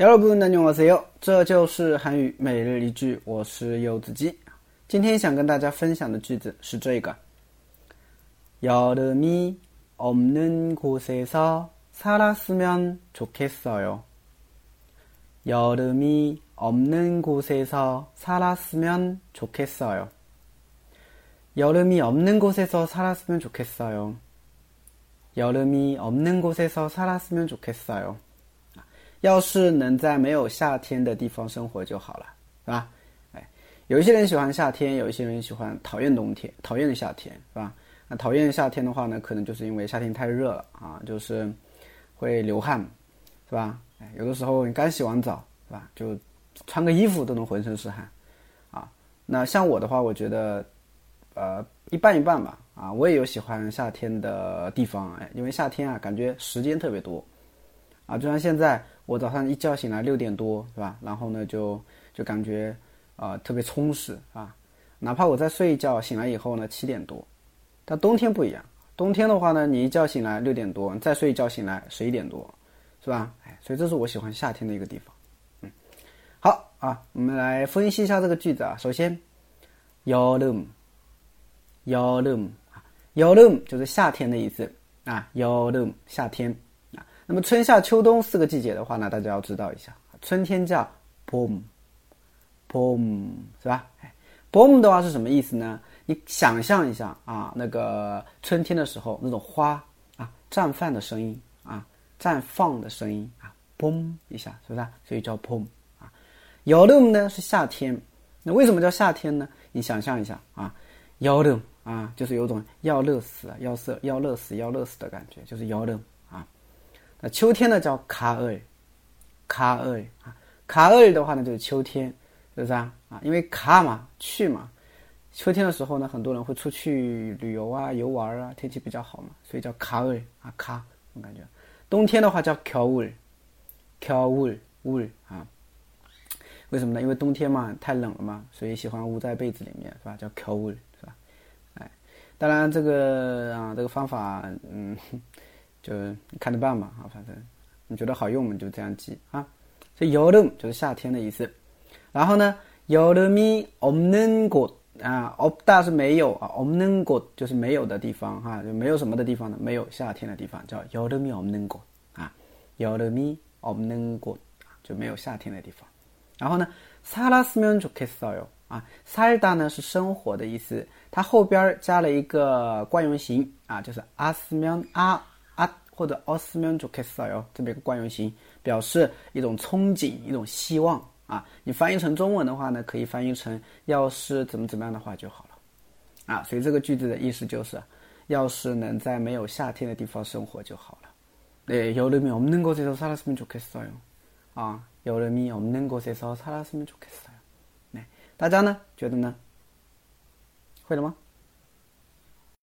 여러분 안녕하세요. 这就是韩语每日一句，我是柚子鸡。今天想跟大家分享的句子是这个：여름이없는곳에서살았으면좋겠어요。 여름이없는곳에서살았으면좋겠어요。 여름이없는곳에서살았으면좋겠어요。 여름이없는곳에서살았으면좋겠어요。 要是能在没有夏天的地方生活就好了，是吧？哎，有一些人喜欢夏天，有一些人喜欢讨厌冬天，讨厌夏天，是吧？那讨厌夏天的话呢，可能就是因为夏天太热了啊，就是会流汗，是吧？哎，有的时候你刚洗完澡，是吧？就穿个衣服都能浑身是汗，啊。那像我的话，我觉得，呃，一半一半吧，啊，我也有喜欢夏天的地方，哎，因为夏天啊，感觉时间特别多，啊就像现在我早上一觉醒来六点多是吧？然后呢就就感觉啊特别充实啊哪怕我再睡一觉醒来以后呢七点多但冬天不一样。冬天的话呢你一觉醒来六点多你再睡一觉醒来十一点多是吧？哎所以这是我喜欢夏天的一个地方嗯。好啊我们来分析一下这个句子啊。首先 your room your room 啊 your room 就是夏天的意思啊 your room 夏天那么春夏秋冬四个季节的话呢，大家要知道一下，春天叫 boom，boom 是吧？boom 的话是什么意思呢？你想象一下啊，那个春天的时候那种花啊绽放的声音啊，绽放的声音啊，boom 一下是不是？所以叫 boom 啊。여름呢是夏天，那为什么叫夏天呢？你想象一下啊，여름啊，就是有种要热死、要热、要热死、要热死的感觉，就是여 름。 那秋天呢叫卡尔，卡尔啊，卡尔的话呢就是秋天，是不是啊？啊，因为卡嘛去嘛，秋天的时候呢，很多人会出去旅游啊、游玩啊，天气比较好嘛，所以叫卡尔啊卡，我感觉。冬天的话叫乔尔，乔尔乌尔啊，为什么呢？因为冬天嘛太冷了嘛，所以喜欢捂在被子里面，是吧？叫乔尔，是吧？哎，当然这个啊这个方法，嗯。就看着办吧啊，反正你觉得好用，我们就这样记啊。所以여름就是夏天的意思。然后呢，여름이없는곳啊，없다是没有啊，없는곳就是没有的地方哈，就没有什么的地方呢，没有夏天的地方叫여름이없는곳啊，여름이없는곳就没有夏天的地方。然后呢，살았으면좋겠어요啊，살다呢是生活的意思，它后边加了一个惯用型啊，就是아스면啊。 或者어스면좋겠어요这么一个惯用型，表示一种憧憬、一种希望啊。你翻译成中文的话呢，可以翻译成要是怎么怎么样的话就好了啊。所以这个句子的意思就是，要是能在没有夏天的地方生活就好了。네여름이없는곳에서살았으면좋겠어요啊，여름이없는곳에서살았으면좋겠어요 네， 大家呢觉得呢？会了吗？